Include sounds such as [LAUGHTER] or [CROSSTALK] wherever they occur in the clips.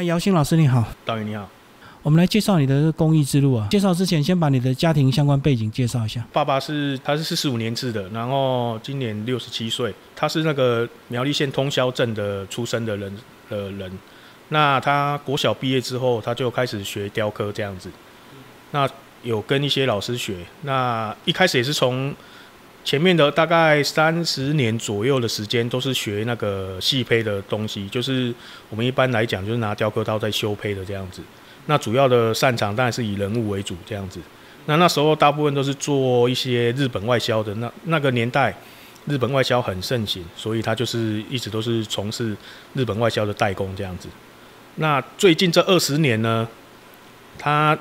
嗨，姚兴老师你好，导演你好，我们来介绍你的公益之路啊。介绍之前，先把你的家庭相关背景介绍一下。爸爸是他是四十五年制的，然后今年六十七岁，他是那个苗栗县通霄镇的出生的人的人。那他国小毕业之后，他就开始学雕刻这样子。那有跟一些老师学，那一开始也是从前面的大概三十年左右的时间，都是学那个细胚的东西，就是我们一般来讲就是拿雕刻刀在修胚的这样子。那主要的擅长当然是以人物为主这样子。那那时候大部分都是做一些日本外销的，那那个年代日本外销很盛行，所以他就是一直都是从事日本外销的代工这样子。那最近这二十年呢，他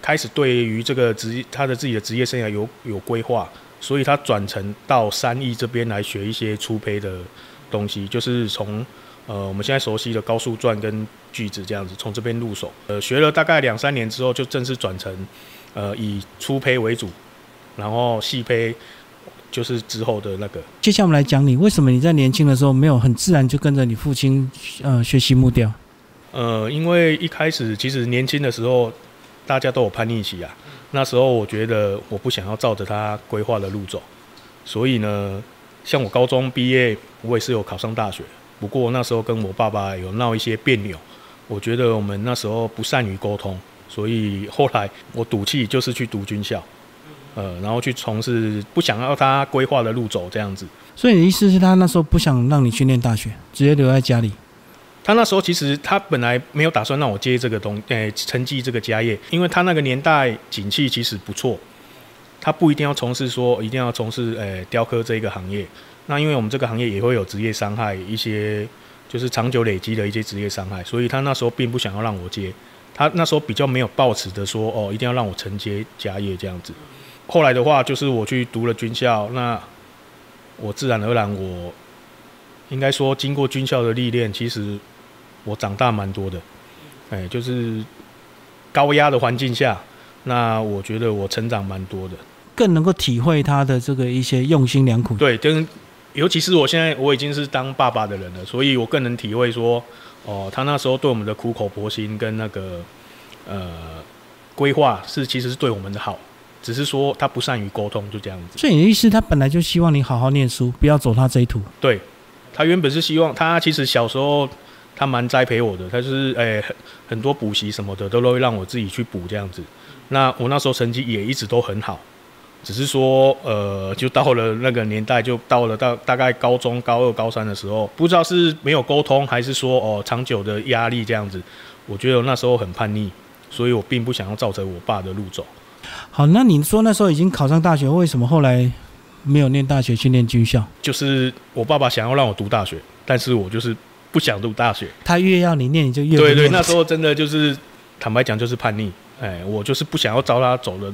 开始对于这个职他的自己的职业生涯有有规划，所以他转成到三义这边来学一些粗胚的东西，就是从呃我们现在熟悉的高速转跟锯子这样子，从这边入手。呃，学了大概两三年之后，就正式转成呃以粗胚为主，然后细胚就是之后的那个。接下来我们来讲你为什么你在年轻的时候没有很自然就跟着你父亲呃学习木雕。呃，因为一开始其实年轻的时候，大家都有叛逆期啊。那时候我觉得我不想要照着他规划的路走，所以呢，像我高中毕业，我也是有考上大学。不过那时候跟我爸爸有闹一些别扭，我觉得我们那时候不善于沟通，所以后来我赌气就是去读军校，呃，然后去从事不想要他规划的路走这样子。所以你的意思是他那时候不想让你去念大学，直接留在家里？他那时候其实他本来没有打算让我接这个东，诶，承继这个家业，因为他那个年代景气其实不错，他不一定要从事说一定要从事诶雕刻这个行业。那因为我们这个行业也会有职业伤害，一些就是长久累积的一些职业伤害，所以他那时候并不想要让我接。他那时候比较没有抱持的说哦，一定要让我承接家业这样子。后来的话，就是我去读了军校，那我自然而然我应该说经过军校的历练，其实。我长大蛮多的，哎，就是高压的环境下，那我觉得我成长蛮多的，更能够体会他的这个一些用心良苦。对，跟尤其是我现在我已经是当爸爸的人了，所以我更能体会说，哦，他那时候对我们的苦口婆心跟那个呃规划是其实是对我们的好，只是说他不善于沟通，就这样子。所以你的意思，他本来就希望你好好念书，不要走他这一途。对，他原本是希望他其实小时候。他蛮栽培我的，他就是诶很很多补习什么的都会让我自己去补这样子。那我那时候成绩也一直都很好，只是说呃，就到了那个年代，就到了到大概高中高二、高三的时候，不知道是没有沟通，还是说哦长久的压力这样子。我觉得那时候很叛逆，所以我并不想要照着我爸的路走。好，那你说那时候已经考上大学，为什么后来没有念大学去念军校？就是我爸爸想要让我读大学，但是我就是。不想读大学，他越要你念，你就越对对。那时候真的就是坦白讲，就是叛逆。哎，我就是不想要照他走的，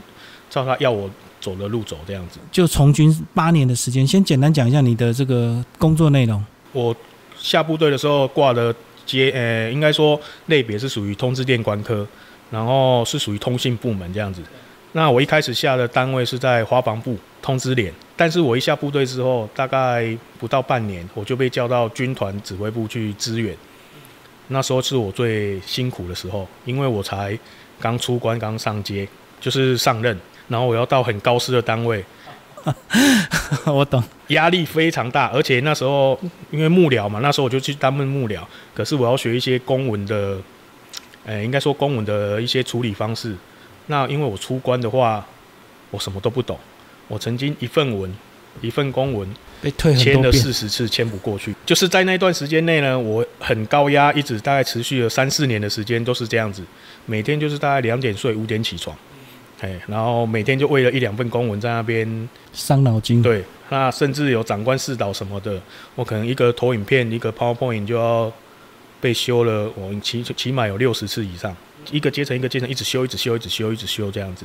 照他要我走的路走这样子。就从军八年的时间，先简单讲一下你的这个工作内容。我下部队的时候挂的接，呃，应该说类别是属于通知电管科，然后是属于通信部门这样子。那我一开始下的单位是在华防部通知连，但是我一下部队之后，大概不到半年，我就被叫到军团指挥部去支援。那时候是我最辛苦的时候，因为我才刚出关，刚上街，就是上任，然后我要到很高师的单位，我懂，压力非常大，而且那时候因为幕僚嘛，那时候我就去当幕僚，可是我要学一些公文的，诶，应该说公文的一些处理方式。那因为我出关的话，我什么都不懂。我曾经一份文，一份公文被退签了四十次，签不过去。就是在那段时间内呢，我很高压，一直大概持续了三四年的时间都是这样子。每天就是大概两点睡，五点起床，哎，然后每天就为了一两份公文在那边伤脑筋。对，那甚至有长官视导什么的，我可能一个投影片，一个 PowerPoint 就要被修了，我起起码有六十次以上。一个阶层一个阶层一直修一直修一直修一直修这样子，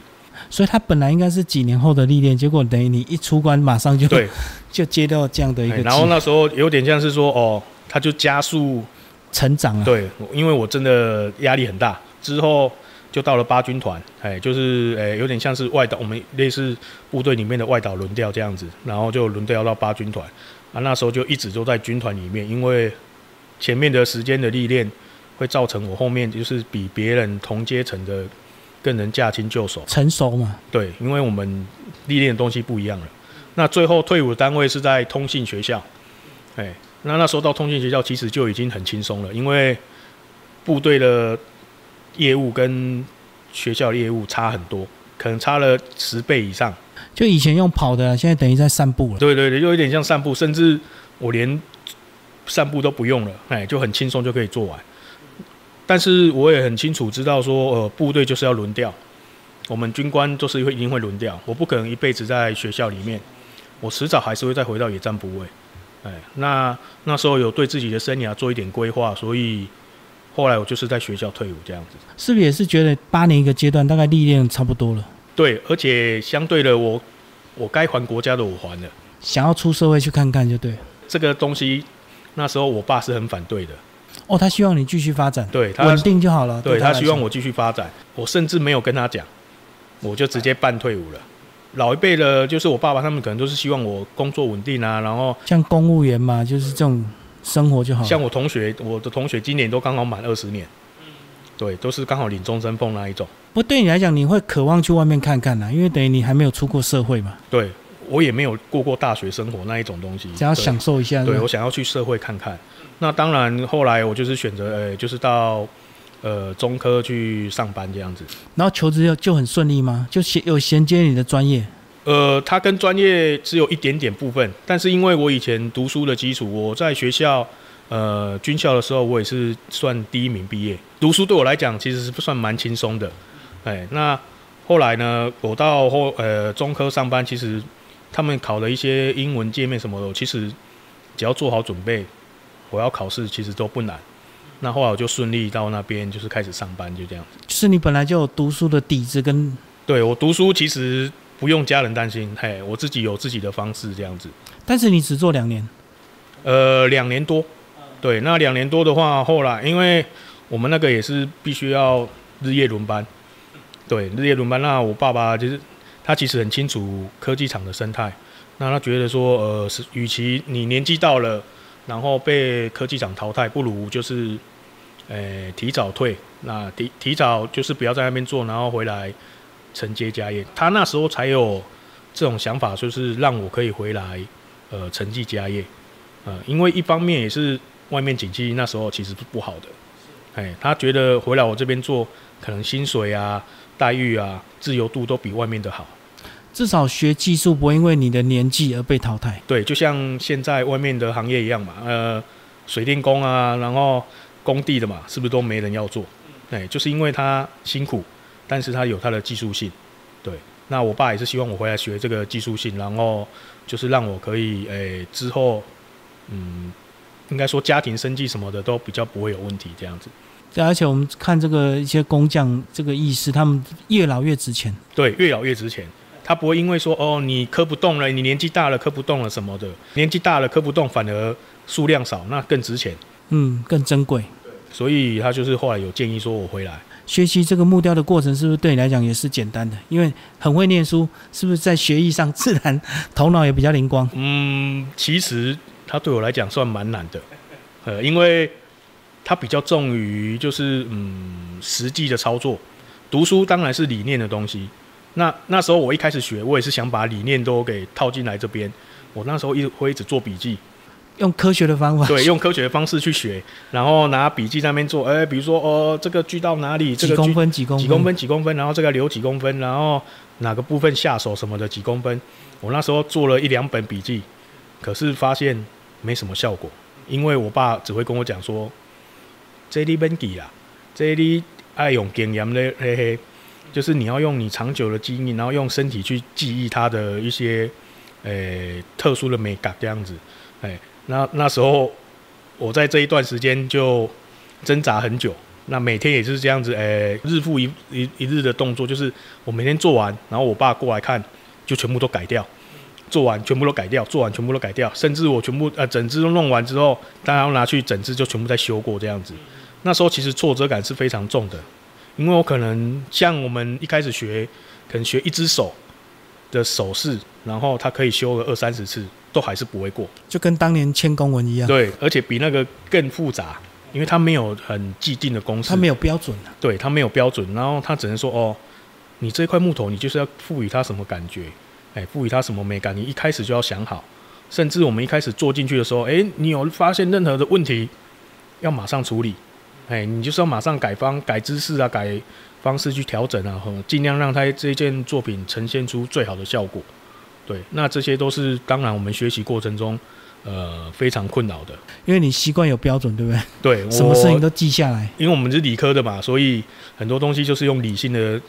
所以他本来应该是几年后的历练，结果等于你一出关马上就对，[LAUGHS] 就接到这样的一个。然后那时候有点像是说哦，他就加速成长了。对，因为我真的压力很大，之后就到了八军团，哎，就是哎有点像是外岛，我们类似部队里面的外岛轮调这样子，然后就轮调到八军团啊，那时候就一直都在军团里面，因为前面的时间的历练。会造成我后面就是比别人同阶层的更能驾轻就熟。成熟嘛，对，因为我们历练的东西不一样了。那最后退伍的单位是在通信学校，哎，那那时候到通信学校其实就已经很轻松了，因为部队的业务跟学校的业务差很多，可能差了十倍以上。就以前用跑的，现在等于在散步了。对对对，就有点像散步，甚至我连散步都不用了，哎，就很轻松就可以做完。但是我也很清楚知道说，呃，部队就是要轮调，我们军官就是会一定会轮调，我不可能一辈子在学校里面，我迟早还是会再回到野战部位。哎，那那时候有对自己的生涯做一点规划，所以后来我就是在学校退伍这样子。是不是也是觉得八年一个阶段，大概历练差不多了，对，而且相对的，我我该还国家的我还了。想要出社会去看看就对。这个东西那时候我爸是很反对的，哦，他希望你继续发展，对他稳定就好了。对他他希望我继续发展，我甚至没有跟他讲，我就直接办退伍了。老一辈的，就是我爸爸他们可能都是希望我工作稳定啊，然后像公务员嘛，就是这种生活就好。像我同学，我的同学今年都刚好满二十年，对，都是刚好领终身俸那一种。不过对你来讲，你会渴望去外面看看呐，因为等于你还没有出过社会嘛，对我也没有过过大学生活那一种东西，想要享受一下。对我想要去社会看看。那当然，后来我就是选择，呃，就是到呃中科去上班这样子。然后求职就就很顺利吗？就衔有衔接你的专业，呃，它跟专业只有一点点部分，但是因为我以前读书的基础，我在学校呃军校的时候，我也是算第一名毕业。读书对我来讲其实是不算蛮轻松的，哎，那后来呢，我到后呃中科上班，其实他们考了一些英文界面什么的，其实只要做好准备，我要考试其实都不难。那后来我就顺利到那边，就是开始上班，就这样子。就是你本来就有读书的底子跟，对我读书其实不用家人担心，嘿，我自己有自己的方式这样子。但是你只做两年，呃，两年多，对，那两年多的话，后来因为我们那个也是必须要日夜轮班，对，日夜轮班。那我爸爸就是他其实很清楚科技厂的生态，那他觉得说，呃，是与其你年纪到了，然后被科技厂淘汰，不如就是，呃，提早退，那提提早就是不要在那边做，然后回来承接家业。他那时候才有这种想法，就是让我可以回来，呃，承继家业。呃，因为一方面也是外面景气那时候其实是不好的，哎，他觉得回来我这边做，可能薪水啊、待遇啊、自由度都比外面的好。至少学技术不会因为你的年纪而被淘汰。对，就像现在外面的行业一样嘛，呃，水电工啊，然后工地的嘛，是不是都没人要做？哎，就是因为他辛苦，但是他有他的技术性。对，那我爸也是希望我回来学这个技术性，然后就是让我可以，诶、之后，嗯，应该说家庭生计什么的都比较不会有问题，这样子。对，而且我们看这个一些工匠这个意识，他们越老越值钱。对，越老越值钱。他不会因为说哦，你磕不动了，你年纪大了磕不动了什么的，年纪大了磕不动，反而数量少，那更值钱。嗯，更珍贵。所以他就是后来有建议说我回来。学习这个木雕的过程，是不是对你来讲也是简单的？因为很会念书，是不是在学艺上 [LAUGHS] 自然头脑也比较灵光？嗯，其实他对我来讲算蛮难的，呃，因为他比较重于就是嗯实际的操作。读书当然是理念的东西，那那时候我一开始学，我也是想把理念都给套进来这边。我那时候一会一直做笔记，用科学的方法，对，用科学的方式去学，然后拿笔记在那边做，哎、比如说哦，这个锯到哪里，这个几公分几公分几公分几公分，然后这个留几公分，然后哪个部分下手什么的几公分。我那时候做了一两本笔记，可是发现没什么效果，因为我爸只会跟我讲说，这里本记啦，这里爱用经验咧嘿嘿，就是你要用你长久的经验，然后用身体去记忆它的一些诶、特殊的美感这样子，哎，那那时候我在这一段时间就挣扎很久。那每天也是这样子，诶、日复一一一日的动作，就是我每天做完，然后我爸过来看，就全部都改掉，做完全部都改掉，做完全部都改掉，甚至我全部呃整只都弄完之后，大家要拿去整只就全部再修过这样子。那时候其实挫折感是非常重的，因为我可能像我们一开始学，可能学一只手的手势，然后它可以修个二三十次，都还是不会过。就跟当年签公文一样。对，而且比那个更复杂。因为它没有很既定的公式，它没有标准啊。对，它没有标准，然后它只能说哦，你这块木头你就是要赋予它什么感觉，哎，赋予它什么美感，你一开始就要想好。甚至我们一开始做进去的时候，哎，你有发现任何的问题，要马上处理，哎，你就是要马上改方、改姿势啊、改方式去调整啊，尽量让它这件作品呈现出最好的效果。对，那这些都是当然我们学习过程中，呃，非常困扰的。因为你习惯有标准，对不对？对，什么事情都记下来。因为我们是理科的嘛，所以很多东西就是用理性的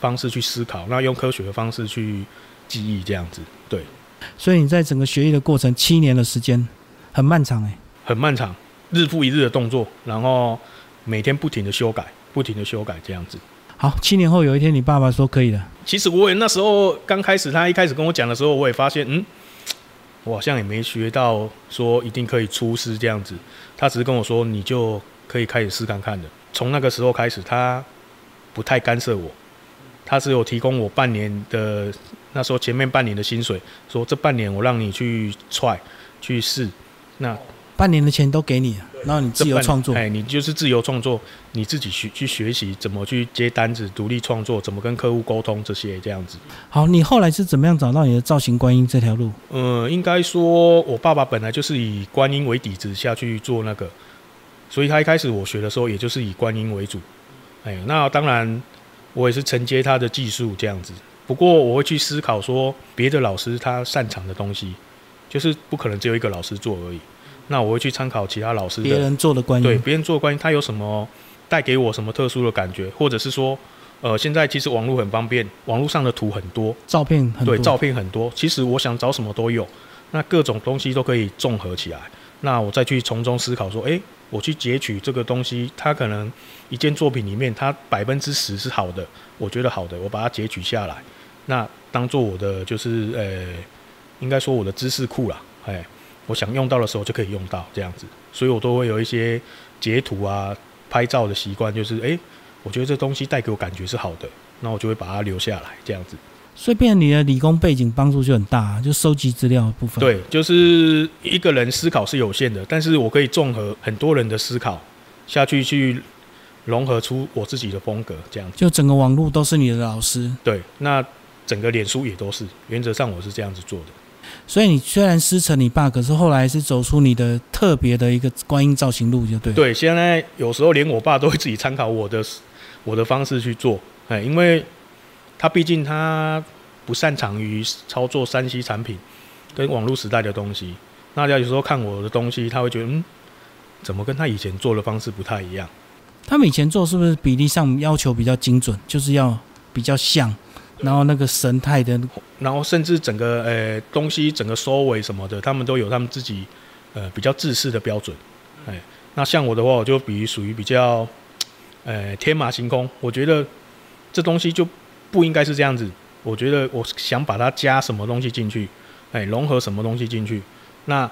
方式去思考，那用科学的方式去记忆，这样子。对。所以你在整个学艺的过程，七年的时间很漫长哎，很漫长，日复一日的动作，然后每天不停的修改，不停的修改这样子。好，七年后有一天，你爸爸说可以了。其实我也那时候刚开始，他一开始跟我讲的时候，我也发现，嗯，我好像也没学到说一定可以出师这样子。他只是跟我说，你就可以开始试看看的。从那个时候开始，他不太干涉我，他只有提供我半年的。那时候前面半年的薪水，说这半年我让你去踹去试，那半年的钱都给你，然后你自由创作，哎，你就是自由创作，你自己学去学习怎么去接单子，独立创作，怎么跟客户沟通这些这样子。好，你后来是怎么样找到你的造型观音这条路？嗯，应该说我爸爸本来就是以观音为底子下去做那个，所以他一开始我学的时候，也就是以观音为主。哎，那当然我也是承接他的技术这样子。不过我会去思考说，别的老师他擅长的东西，就是不可能只有一个老师做而已。那我会去参考其他老师别人做的观音，对别人做的观音，他有什么带给我什么特殊的感觉，或者是说，呃，现在其实网络很方便，网络上的图很多，照片很多，对，照片很多。其实我想找什么都有，那各种东西都可以综合起来。那我再去从中思考说，诶，我去截取这个东西，它可能一件作品里面，它百分之十是好的，我觉得好的，我把它截取下来。那当做我的就是呃，应该说我的知识库啦，哎，我想用到的时候就可以用到这样子，所以我都会有一些截图啊、拍照的习惯，就是哎，我觉得这东西带给我感觉是好的，那我就会把它留下来这样子。所以，变你的理工背景帮助就很大，就收集资料的部分。对，就是一个人思考是有限的，但是我可以综合很多人的思考下去去。融合出我自己的风格，这样子。就整个网络都是你的老师。对，那整个脸书也都是。原则上我是这样子做的。所以你虽然师承你爸，可是后来是走出你的特别的一个观音造型路，就对。对，现在有时候连我爸都会自己参考我的我的方式去做，哎，因为他毕竟他不擅长于操作山西产品跟网络时代的东西。那他有时候看我的东西，他会觉得嗯，怎么跟他以前做的方式不太一样？他们以前做是不是比例上要求比较精准，就是要比较像，然后那个神态的，然后甚至整个呃东西整个收尾什么的，他们都有他们自己呃比较自私的标准。哎，那像我的话，我就比属于比较呃天马行空，我觉得这东西就不应该是这样子。我觉得我想把它加什么东西进去，哎，融合什么东西进去，那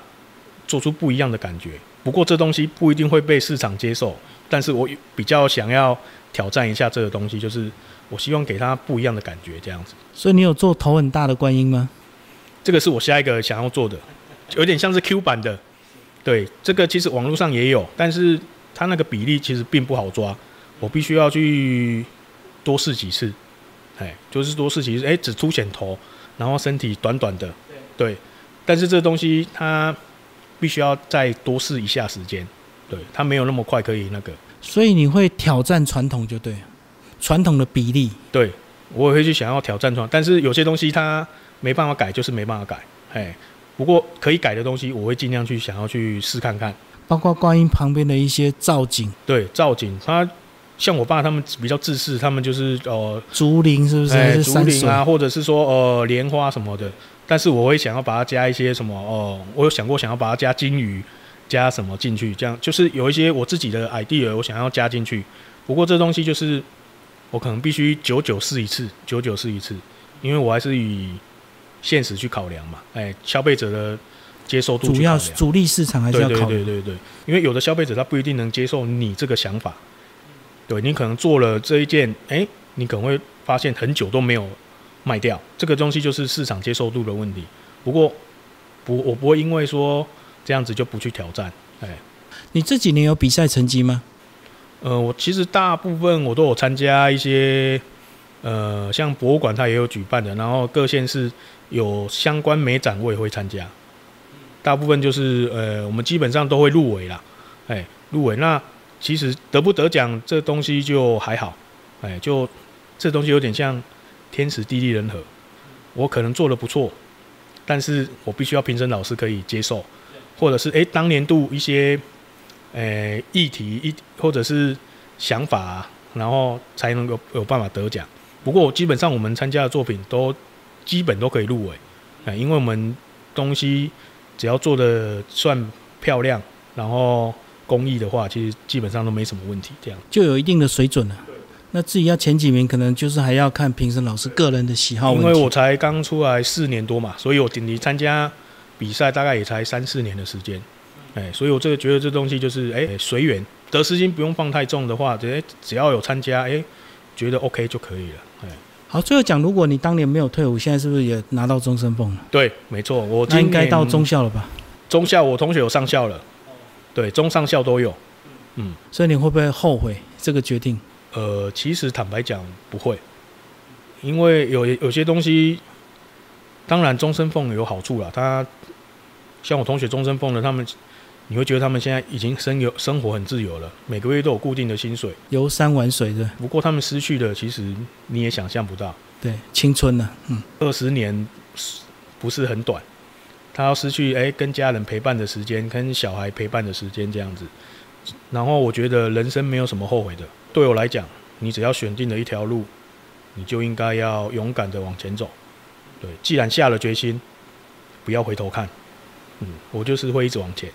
做出不一样的感觉。不过这东西不一定会被市场接受。但是我比较想要挑战一下这个东西，就是我希望给他不一样的感觉，这样子。所以你有做头很大的观音吗？这个是我下一个想要做的，有点像是 Q 版的。对，这个其实网络上也有，但是它那个比例其实并不好抓，我必须要去多试几次。哎，就是多试几次，哎，只凸显头，然后身体短短的。对。但是这个东西它必须要再多试一下时间。对，它没有那么快可以那个，所以你会挑战传统就对，传统的比例。对，我也会去想要挑战传，但是有些东西它没办法改，就是没办法改。哎，不过可以改的东西，我会尽量去想要去试看看。包括观音旁边的一些造景。对，造景，它像我爸他们比较自私，他们就是呃竹林是不是？哎，竹林啊，或者是说呃莲花什么的。但是我会想要把它加一些什么哦，我有想过想要把它加金鱼。加什么进去？这样就是有一些我自己的 idea，我想要加进去。不过这东西就是我可能必须九九试一次，九九试一次，因为我还是以现实去考量嘛。哎，消费者的接受度主要主力市场还是要考。对对对对对，因为有的消费者他不一定能接受你这个想法。对你可能做了这一件，哎，你可能会发现很久都没有卖掉。这个东西就是市场接受度的问题。不过不，我不会因为说。这样子就不去挑战，哎，你这几年有比赛成绩吗？呃，我其实大部分我都有参加一些，呃，像博物馆它也有举办的，然后各县市有相关美展我也会参加。大部分就是呃，我们基本上都会入围啦，哎，入围。那其实得不得奖这东西就还好，哎，就这东西有点像天时地利人和。我可能做的不错，但是我必须要评审老师可以接受，或者是哎，当年度一些。诶，议题一或者是想法，然后才能够有办法得奖。不过基本上我们参加的作品都基本都可以入围，哎，因为我们东西只要做的算漂亮，然后工艺的话，其实基本上都没什么问题。这样就有一定的水准了。那至于要前几名，可能就是还要看评审老师个人的喜好。因为我才刚出来四年多嘛，所以我顶级参加比赛大概也才三四年的时间。哎，所以我这个觉得这东西就是哎随缘，得失心不用放太重的话，哎只要有参加，哎觉得 OK 就可以了。哎，好，最后讲，如果你当年没有退伍，现在是不是也拿到终身俸了？对，没错，我应该到中校了吧？中校我同学有上校了，对，中上校都有。嗯，所以你会不会后悔这个决定？呃，其实坦白讲不会，因为有有些东西，当然终身俸有好处了。他像我同学终身俸的，他们。你会觉得他们现在已经生有生活很自由了，每个月都有固定的薪水，游山玩水的。不过他们失去的，其实你也想象不到。对，青春呢？嗯，二十年不是很短，他要失去哎跟家人陪伴的时间，跟小孩陪伴的时间这样子。然后我觉得人生没有什么后悔的。对我来讲，你只要选定了一条路，你就应该要勇敢的往前走。对，既然下了决心，不要回头看。嗯，我就是会一直往前。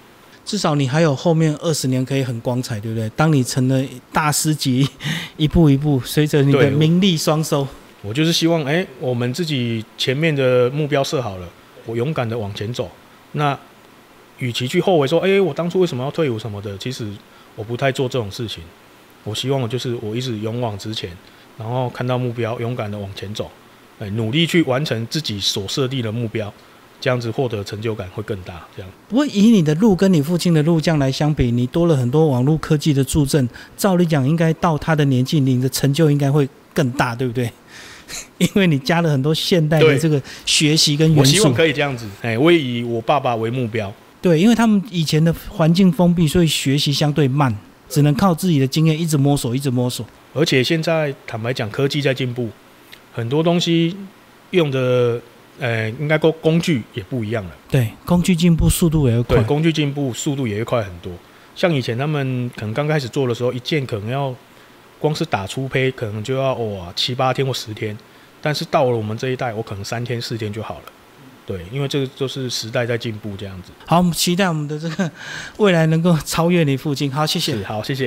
至少你还有后面二十年可以很光彩，对不对？当你成了大师级，[LAUGHS] 一步一步随着你的名利双收。我就是希望，哎，我们自己前面的目标设好了，我勇敢的往前走。那与其去后悔说，哎，我当初为什么要退伍什么的，其实我不太做这种事情。我希望我就是我一直勇往直前，然后看到目标，勇敢的往前走，哎，努力去完成自己所设定的目标。这样子获得成就感会更大。这样，不过以你的路跟你父亲的路将来相比，你多了很多网络科技的助阵。照理讲，应该到他的年纪，你的成就应该会更大，对不对？[LAUGHS] 因为你加了很多现代的这个学习跟元素。我希望可以这样子。哎，我以我爸爸为目标。对，因为他们以前的环境封闭，所以学习相对慢，只能靠自己的经验一直摸索，一直摸索。而且现在坦白讲，科技在进步，很多东西用的。呃，应该工工具也不一样了。对，工具进步速度也会快。对，工具进步速度也会快很多。像以前他们可能刚开始做的时候，一件可能要光是打出胚，可能就要哇七八天或十天。但是到了我们这一代，我可能三天四天就好了。对，因为这个就是时代在进步这样子。好，我们期待我们的这个未来能够超越你父亲。好，谢谢。好，谢谢。